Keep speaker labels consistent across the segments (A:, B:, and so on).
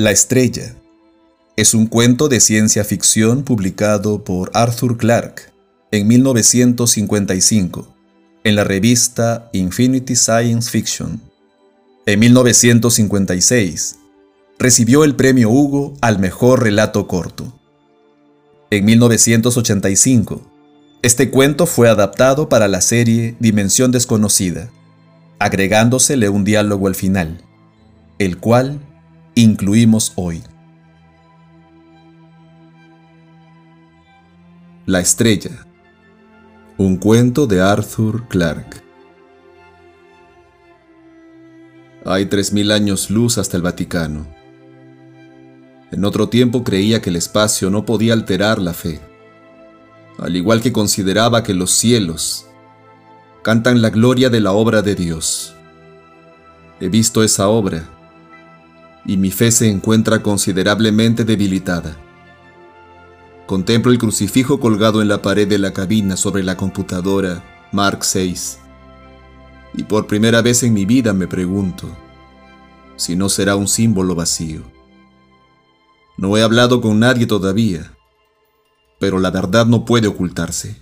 A: La estrella es un cuento de ciencia ficción publicado por Arthur Clarke en 1955 en la revista Infinity Science Fiction. En 1956 recibió el premio Hugo al mejor relato corto. En 1985, este cuento fue adaptado para la serie Dimensión Desconocida, agregándosele un diálogo al final, el cual incluimos hoy. La estrella. Un cuento de Arthur Clarke. Hay tres mil años luz hasta el Vaticano. En otro tiempo creía que el espacio no podía alterar la fe, al igual que consideraba que los cielos cantan la gloria de la obra de Dios. He visto esa obra y mi fe se encuentra considerablemente debilitada. Contemplo el crucifijo colgado en la pared de la cabina sobre la computadora Mark VI. Y por primera vez en mi vida me pregunto si no será un símbolo vacío. No he hablado con nadie todavía, pero la verdad no puede ocultarse.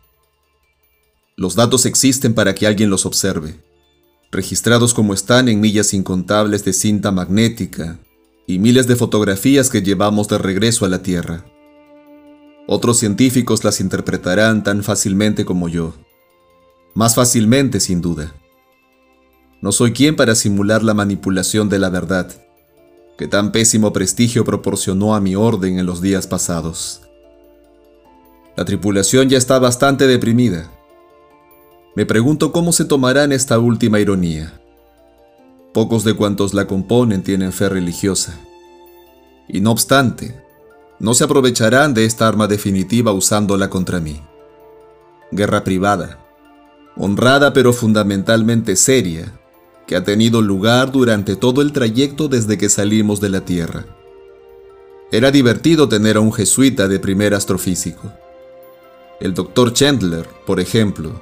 A: Los datos existen para que alguien los observe, registrados como están en millas incontables de cinta magnética y miles de fotografías que llevamos de regreso a la Tierra. Otros científicos las interpretarán tan fácilmente como yo. Más fácilmente, sin duda. No soy quien para simular la manipulación de la verdad, que tan pésimo prestigio proporcionó a mi orden en los días pasados. La tripulación ya está bastante deprimida. Me pregunto cómo se tomarán esta última ironía. Pocos de cuantos la componen tienen fe religiosa. Y no obstante, no se aprovecharán de esta arma definitiva usándola contra mí. Guerra privada, honrada pero fundamentalmente seria, que ha tenido lugar durante todo el trayecto desde que salimos de la Tierra. Era divertido tener a un jesuita de primer astrofísico. El doctor Chandler, por ejemplo,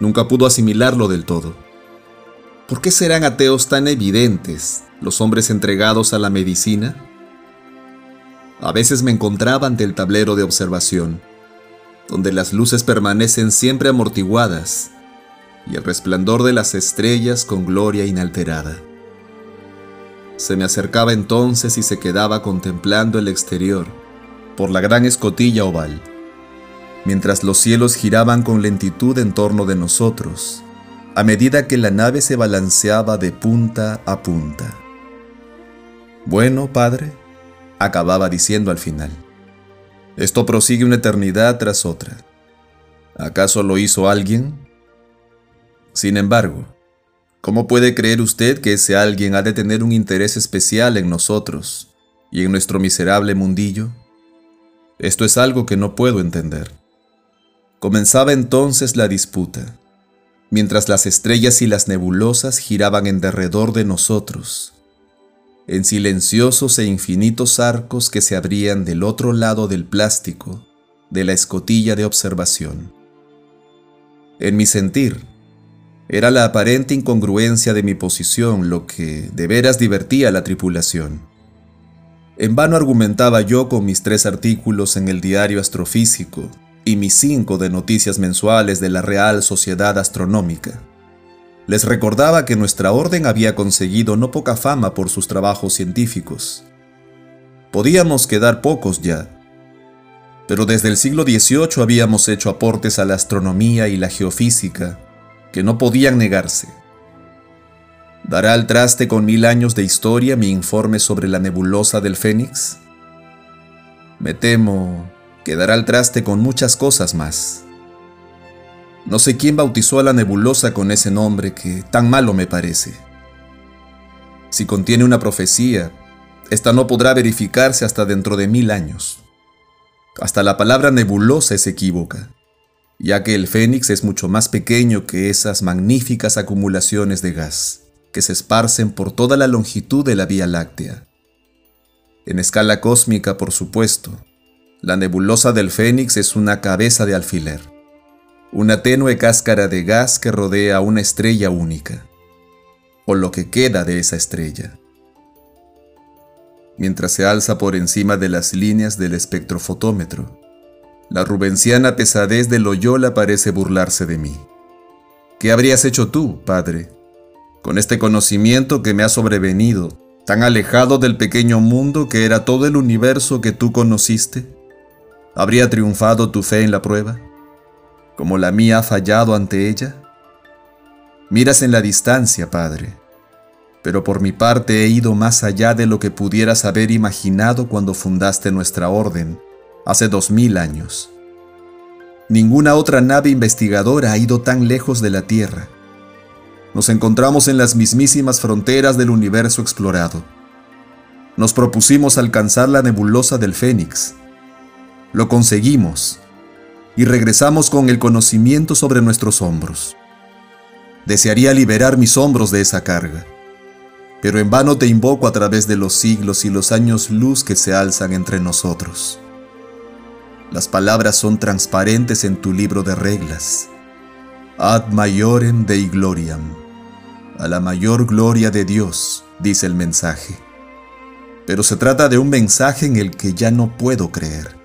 A: nunca pudo asimilarlo del todo. ¿Por qué serán ateos tan evidentes los hombres entregados a la medicina? A veces me encontraba ante el tablero de observación, donde las luces permanecen siempre amortiguadas y el resplandor de las estrellas con gloria inalterada. Se me acercaba entonces y se quedaba contemplando el exterior por la gran escotilla oval, mientras los cielos giraban con lentitud en torno de nosotros a medida que la nave se balanceaba de punta a punta. Bueno, padre, acababa diciendo al final. Esto prosigue una eternidad tras otra. ¿Acaso lo hizo alguien? Sin embargo, ¿cómo puede creer usted que ese alguien ha de tener un interés especial en nosotros y en nuestro miserable mundillo? Esto es algo que no puedo entender. Comenzaba entonces la disputa mientras las estrellas y las nebulosas giraban en derredor de nosotros, en silenciosos e infinitos arcos que se abrían del otro lado del plástico de la escotilla de observación. En mi sentir, era la aparente incongruencia de mi posición lo que de veras divertía a la tripulación. En vano argumentaba yo con mis tres artículos en el diario astrofísico y mis cinco de noticias mensuales de la Real Sociedad Astronómica. Les recordaba que nuestra orden había conseguido no poca fama por sus trabajos científicos. Podíamos quedar pocos ya, pero desde el siglo XVIII habíamos hecho aportes a la astronomía y la geofísica que no podían negarse. ¿Dará al traste con mil años de historia mi informe sobre la nebulosa del Fénix? Me temo quedará al traste con muchas cosas más. No sé quién bautizó a la nebulosa con ese nombre que tan malo me parece. Si contiene una profecía, esta no podrá verificarse hasta dentro de mil años. Hasta la palabra nebulosa es equívoca, ya que el fénix es mucho más pequeño que esas magníficas acumulaciones de gas que se esparcen por toda la longitud de la Vía Láctea. En escala cósmica, por supuesto, la nebulosa del Fénix es una cabeza de alfiler, una tenue cáscara de gas que rodea una estrella única, o lo que queda de esa estrella. mientras se alza por encima de las líneas del espectrofotómetro. La rubenciana pesadez de Loyola parece burlarse de mí. ¿Qué habrías hecho tú, padre, con este conocimiento que me ha sobrevenido, tan alejado del pequeño mundo que era todo el universo que tú conociste? ¿Habría triunfado tu fe en la prueba? ¿Como la mía ha fallado ante ella? Miras en la distancia, Padre, pero por mi parte he ido más allá de lo que pudieras haber imaginado cuando fundaste nuestra orden, hace dos mil años. Ninguna otra nave investigadora ha ido tan lejos de la Tierra. Nos encontramos en las mismísimas fronteras del universo explorado. Nos propusimos alcanzar la nebulosa del Fénix. Lo conseguimos y regresamos con el conocimiento sobre nuestros hombros. Desearía liberar mis hombros de esa carga, pero en vano te invoco a través de los siglos y los años luz que se alzan entre nosotros. Las palabras son transparentes en tu libro de reglas. Ad maiorem Dei gloriam. A la mayor gloria de Dios, dice el mensaje. Pero se trata de un mensaje en el que ya no puedo creer.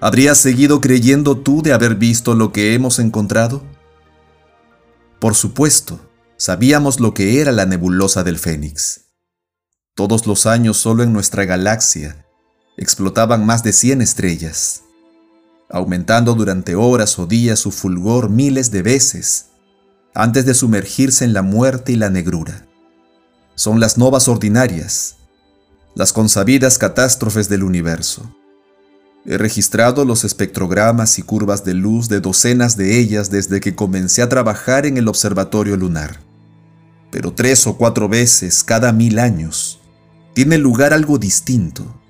A: ¿Habrías seguido creyendo tú de haber visto lo que hemos encontrado? Por supuesto, sabíamos lo que era la nebulosa del Fénix. Todos los años solo en nuestra galaxia explotaban más de 100 estrellas, aumentando durante horas o días su fulgor miles de veces, antes de sumergirse en la muerte y la negrura. Son las novas ordinarias, las consabidas catástrofes del universo. He registrado los espectrogramas y curvas de luz de docenas de ellas desde que comencé a trabajar en el observatorio lunar. Pero tres o cuatro veces cada mil años tiene lugar algo distinto,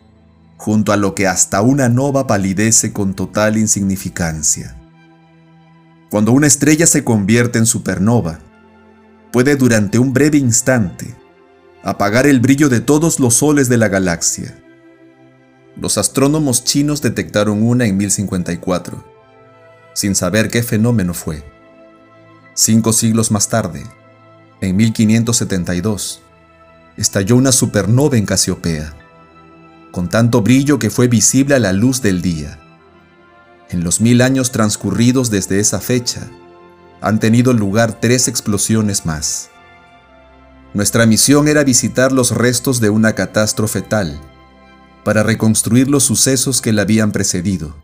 A: junto a lo que hasta una nova palidece con total insignificancia. Cuando una estrella se convierte en supernova, puede durante un breve instante apagar el brillo de todos los soles de la galaxia los astrónomos chinos detectaron una en 1054, sin saber qué fenómeno fue. Cinco siglos más tarde, en 1572, estalló una supernova en Casiopea, con tanto brillo que fue visible a la luz del día. En los mil años transcurridos desde esa fecha, han tenido lugar tres explosiones más. Nuestra misión era visitar los restos de una catástrofe tal para reconstruir los sucesos que la habían precedido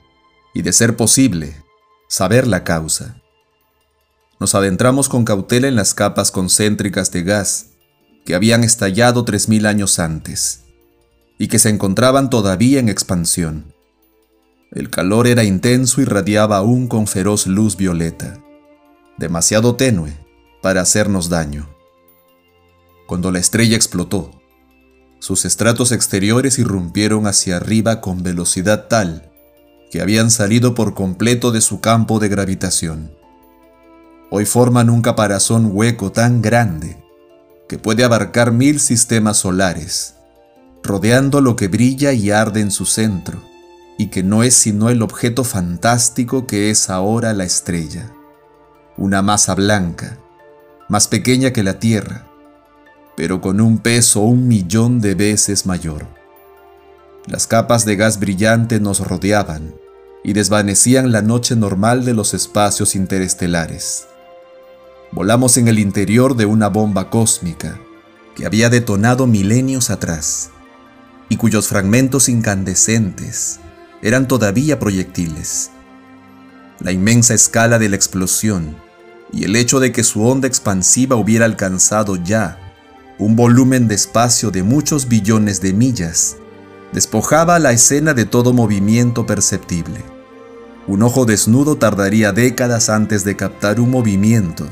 A: y, de ser posible, saber la causa. Nos adentramos con cautela en las capas concéntricas de gas que habían estallado 3.000 años antes y que se encontraban todavía en expansión. El calor era intenso y radiaba aún con feroz luz violeta, demasiado tenue para hacernos daño. Cuando la estrella explotó, sus estratos exteriores irrumpieron hacia arriba con velocidad tal que habían salido por completo de su campo de gravitación. Hoy forman un caparazón hueco tan grande que puede abarcar mil sistemas solares, rodeando lo que brilla y arde en su centro, y que no es sino el objeto fantástico que es ahora la estrella, una masa blanca, más pequeña que la Tierra, pero con un peso un millón de veces mayor. Las capas de gas brillante nos rodeaban y desvanecían la noche normal de los espacios interestelares. Volamos en el interior de una bomba cósmica que había detonado milenios atrás y cuyos fragmentos incandescentes eran todavía proyectiles. La inmensa escala de la explosión y el hecho de que su onda expansiva hubiera alcanzado ya un volumen de espacio de muchos billones de millas, despojaba la escena de todo movimiento perceptible. Un ojo desnudo tardaría décadas antes de captar un movimiento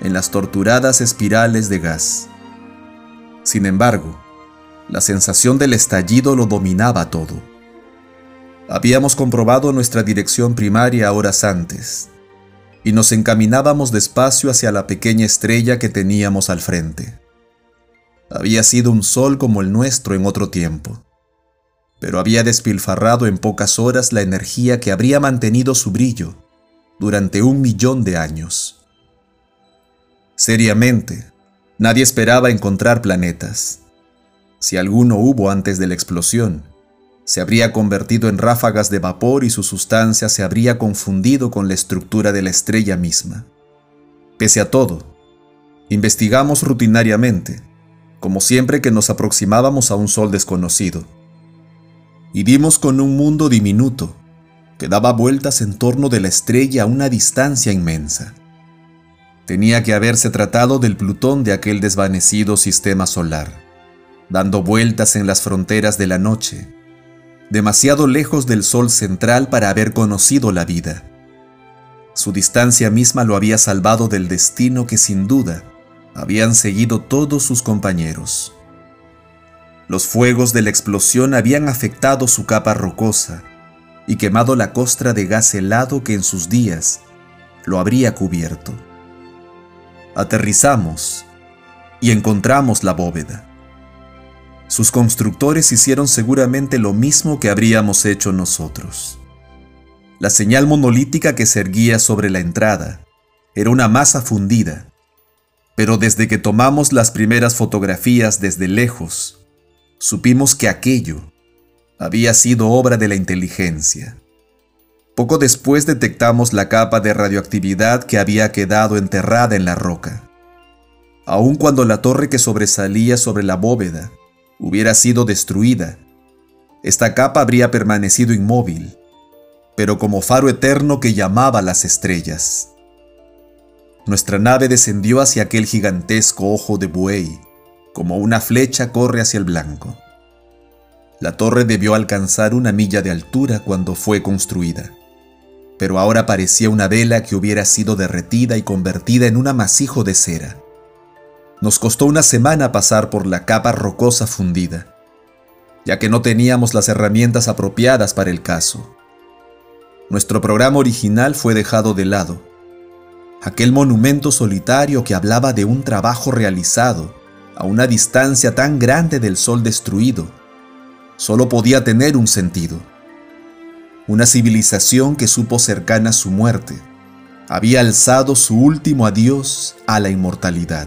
A: en las torturadas espirales de gas. Sin embargo, la sensación del estallido lo dominaba todo. Habíamos comprobado nuestra dirección primaria horas antes, y nos encaminábamos despacio hacia la pequeña estrella que teníamos al frente. Había sido un sol como el nuestro en otro tiempo, pero había despilfarrado en pocas horas la energía que habría mantenido su brillo durante un millón de años. Seriamente, nadie esperaba encontrar planetas. si alguno hubo antes de la explosión, se habría convertido en ráfagas de vapor y su sustancia se habría confundido con la estructura de la estrella misma. Pese a todo, investigamos rutinariamente, como siempre que nos aproximábamos a un sol desconocido, y dimos con un mundo diminuto que daba vueltas en torno de la estrella a una distancia inmensa. Tenía que haberse tratado del Plutón de aquel desvanecido sistema solar, dando vueltas en las fronteras de la noche, demasiado lejos del Sol central para haber conocido la vida. Su distancia misma lo había salvado del destino que sin duda habían seguido todos sus compañeros. Los fuegos de la explosión habían afectado su capa rocosa y quemado la costra de gas helado que en sus días lo habría cubierto. Aterrizamos y encontramos la bóveda. Sus constructores hicieron seguramente lo mismo que habríamos hecho nosotros. La señal monolítica que se erguía sobre la entrada era una masa fundida, pero desde que tomamos las primeras fotografías desde lejos, supimos que aquello había sido obra de la inteligencia. Poco después detectamos la capa de radioactividad que había quedado enterrada en la roca. Aun cuando la torre que sobresalía sobre la bóveda hubiera sido destruida, esta capa habría permanecido inmóvil, pero como faro eterno que llamaba las estrellas. Nuestra nave descendió hacia aquel gigantesco ojo de buey, como una flecha corre hacia el blanco. La torre debió alcanzar una milla de altura cuando fue construida, pero ahora parecía una vela que hubiera sido derretida y convertida en un amasijo de cera. Nos costó una semana pasar por la capa rocosa fundida, ya que no teníamos las herramientas apropiadas para el caso. Nuestro programa original fue dejado de lado. Aquel monumento solitario que hablaba de un trabajo realizado a una distancia tan grande del sol destruido solo podía tener un sentido. Una civilización que supo cercana a su muerte había alzado su último adiós a la inmortalidad.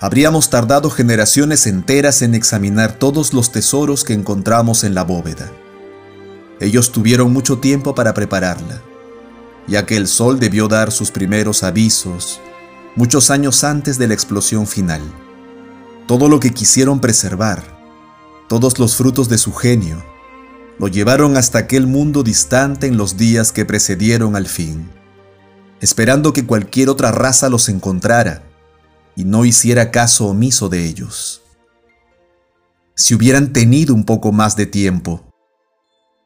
A: Habríamos tardado generaciones enteras en examinar todos los tesoros que encontramos en la bóveda. Ellos tuvieron mucho tiempo para prepararla, ya que el sol debió dar sus primeros avisos muchos años antes de la explosión final. Todo lo que quisieron preservar todos los frutos de su genio, lo llevaron hasta aquel mundo distante en los días que precedieron al fin, esperando que cualquier otra raza los encontrara y no hiciera caso omiso de ellos. Si hubieran tenido un poco más de tiempo,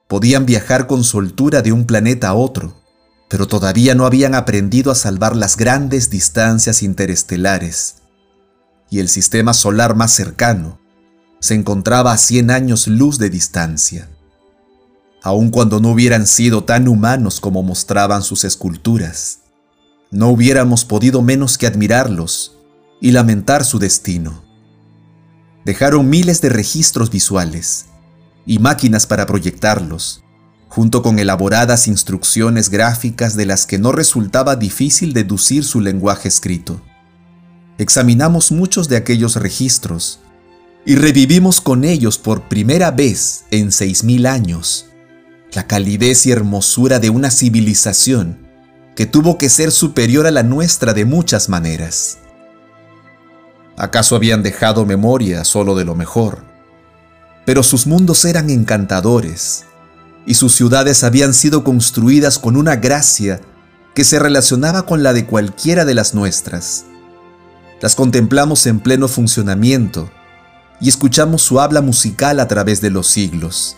A: podían viajar con soltura de un planeta a otro, pero todavía no habían aprendido a salvar las grandes distancias interestelares, y el sistema solar más cercano se encontraba a 100 años luz de distancia. Aun cuando no hubieran sido tan humanos como mostraban sus esculturas, no hubiéramos podido menos que admirarlos y lamentar su destino. Dejaron miles de registros visuales y máquinas para proyectarlos, junto con elaboradas instrucciones gráficas de las que no resultaba difícil deducir su lenguaje escrito. Examinamos muchos de aquellos registros y revivimos con ellos por primera vez en seis mil años la calidez y hermosura de una civilización que tuvo que ser superior a la nuestra de muchas maneras. ¿Acaso habían dejado memoria solo de lo mejor? Pero sus mundos eran encantadores y sus ciudades habían sido construidas con una gracia que se relacionaba con la de cualquiera de las nuestras. Las contemplamos en pleno funcionamiento y escuchamos su habla musical a través de los siglos.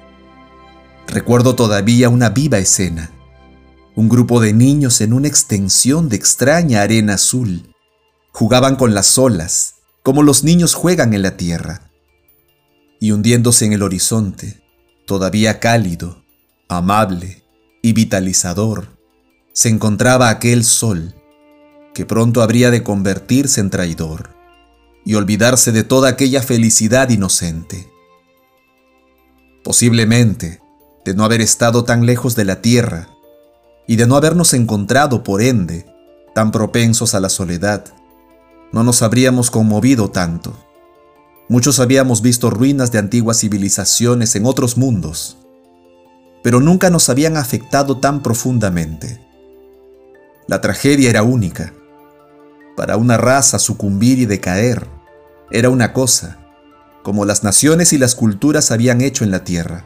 A: Recuerdo todavía una viva escena. Un grupo de niños en una extensión de extraña arena azul. Jugaban con las olas, como los niños juegan en la tierra. Y hundiéndose en el horizonte, todavía cálido, amable y vitalizador, se encontraba aquel sol que pronto habría de convertirse en traidor y olvidarse de toda aquella felicidad inocente. Posiblemente, de no haber estado tan lejos de la tierra y de no habernos encontrado, por ende, tan propensos a la soledad, no nos habríamos conmovido tanto. Muchos habíamos visto ruinas de antiguas civilizaciones en otros mundos, pero nunca nos habían afectado tan profundamente. La tragedia era única. Para una raza sucumbir y decaer era una cosa, como las naciones y las culturas habían hecho en la tierra.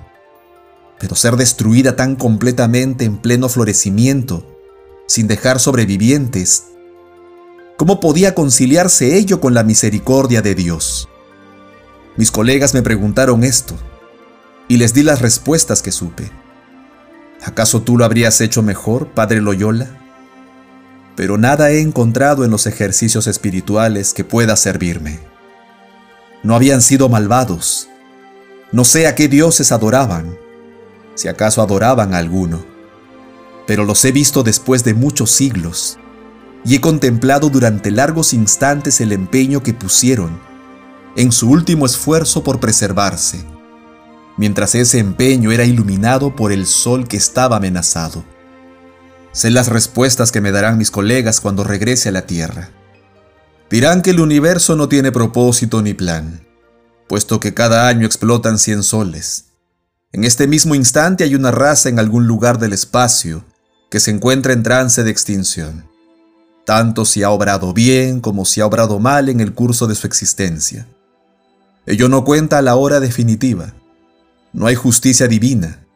A: Pero ser destruida tan completamente en pleno florecimiento, sin dejar sobrevivientes, ¿cómo podía conciliarse ello con la misericordia de Dios? Mis colegas me preguntaron esto y les di las respuestas que supe. ¿Acaso tú lo habrías hecho mejor, Padre Loyola? Pero nada he encontrado en los ejercicios espirituales que pueda servirme. No habían sido malvados. No sé a qué dioses adoraban, si acaso adoraban a alguno. Pero los he visto después de muchos siglos y he contemplado durante largos instantes el empeño que pusieron en su último esfuerzo por preservarse, mientras ese empeño era iluminado por el sol que estaba amenazado. Sé las respuestas que me darán mis colegas cuando regrese a la Tierra. Dirán que el universo no tiene propósito ni plan, puesto que cada año explotan cien soles. En este mismo instante hay una raza en algún lugar del espacio que se encuentra en trance de extinción, tanto si ha obrado bien como si ha obrado mal en el curso de su existencia. Ello no cuenta a la hora definitiva. No hay justicia divina,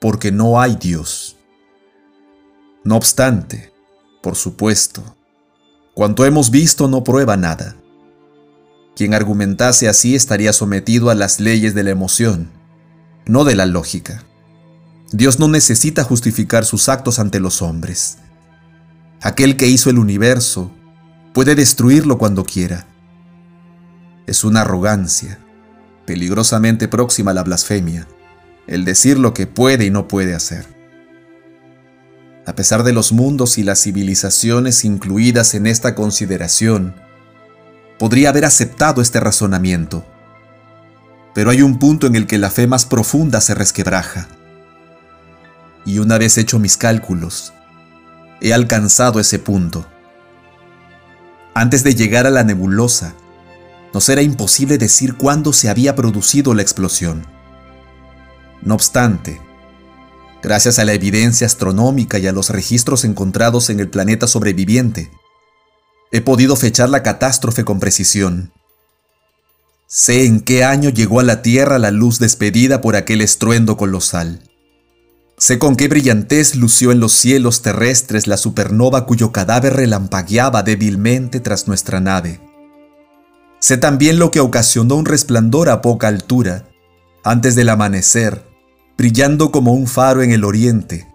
A: porque no hay Dios. No obstante, por supuesto, cuanto hemos visto no prueba nada. Quien argumentase así estaría sometido a las leyes de la emoción, no de la lógica. Dios no necesita justificar sus actos ante los hombres. Aquel que hizo el universo puede destruirlo cuando quiera es una arrogancia, peligrosamente próxima a la blasfemia, el decir lo que puede y no puede hacer. A pesar de los mundos y las civilizaciones incluidas en esta consideración, podría haber aceptado este razonamiento, pero hay un punto en el que la fe más profunda se resquebraja. Y una vez hecho mis cálculos, he alcanzado ese punto. Antes de llegar a la nebulosa, nos era imposible decir cuándo se había producido la explosión. No obstante, gracias a la evidencia astronómica y a los registros encontrados en el planeta sobreviviente, he podido fechar la catástrofe con precisión. Sé en qué año llegó a la Tierra la luz despedida por aquel estruendo colosal. Sé con qué brillantez lució en los cielos terrestres la supernova cuyo cadáver relampagueaba débilmente tras nuestra nave. Sé también lo que ocasionó un resplandor a poca altura, antes del amanecer, brillando como un faro en el oriente.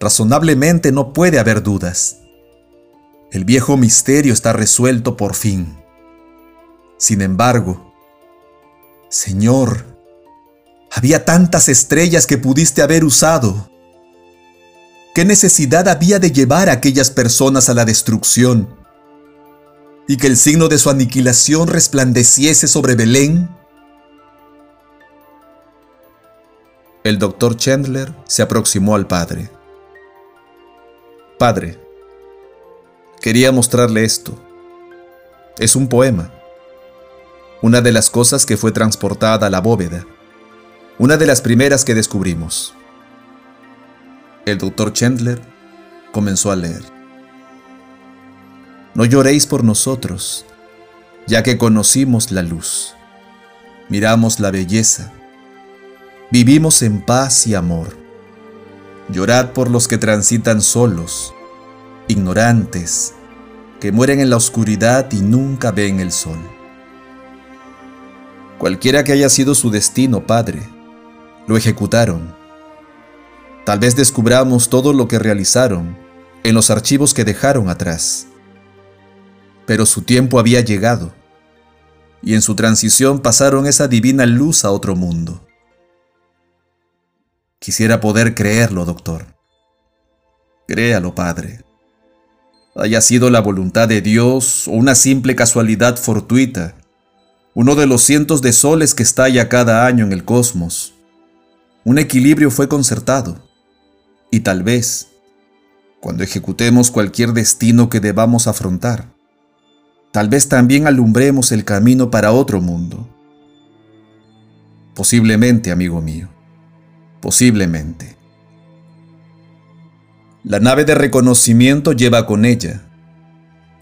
A: Razonablemente no puede haber dudas. El viejo misterio está resuelto por fin. Sin embargo, Señor, había tantas estrellas que pudiste haber usado. ¿Qué necesidad había de llevar a aquellas personas a la destrucción? Y que el signo de su aniquilación resplandeciese sobre Belén? El doctor Chandler se aproximó al padre. Padre, quería mostrarle esto. Es un poema. Una de las cosas que fue transportada a la bóveda. Una de las primeras que descubrimos. El doctor Chandler comenzó a leer. No lloréis por nosotros, ya que conocimos la luz, miramos la belleza, vivimos en paz y amor. Llorad por los que transitan solos, ignorantes, que mueren en la oscuridad y nunca ven el sol. Cualquiera que haya sido su destino, Padre, lo ejecutaron. Tal vez descubramos todo lo que realizaron en los archivos que dejaron atrás pero su tiempo había llegado, y en su transición pasaron esa divina luz a otro mundo. Quisiera poder creerlo, doctor. Créalo, Padre. Haya sido la voluntad de Dios o una simple casualidad fortuita, uno de los cientos de soles que estalla cada año en el cosmos. Un equilibrio fue concertado, y tal vez, cuando ejecutemos cualquier destino que debamos afrontar, tal vez también alumbremos el camino para otro mundo. Posiblemente, amigo mío, posiblemente. La nave de reconocimiento lleva con ella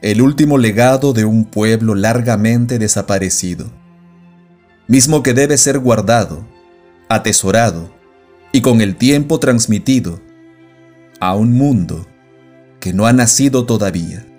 A: el último legado de un pueblo largamente desaparecido, mismo que debe ser guardado, atesorado y con el tiempo transmitido a un mundo que no ha nacido todavía.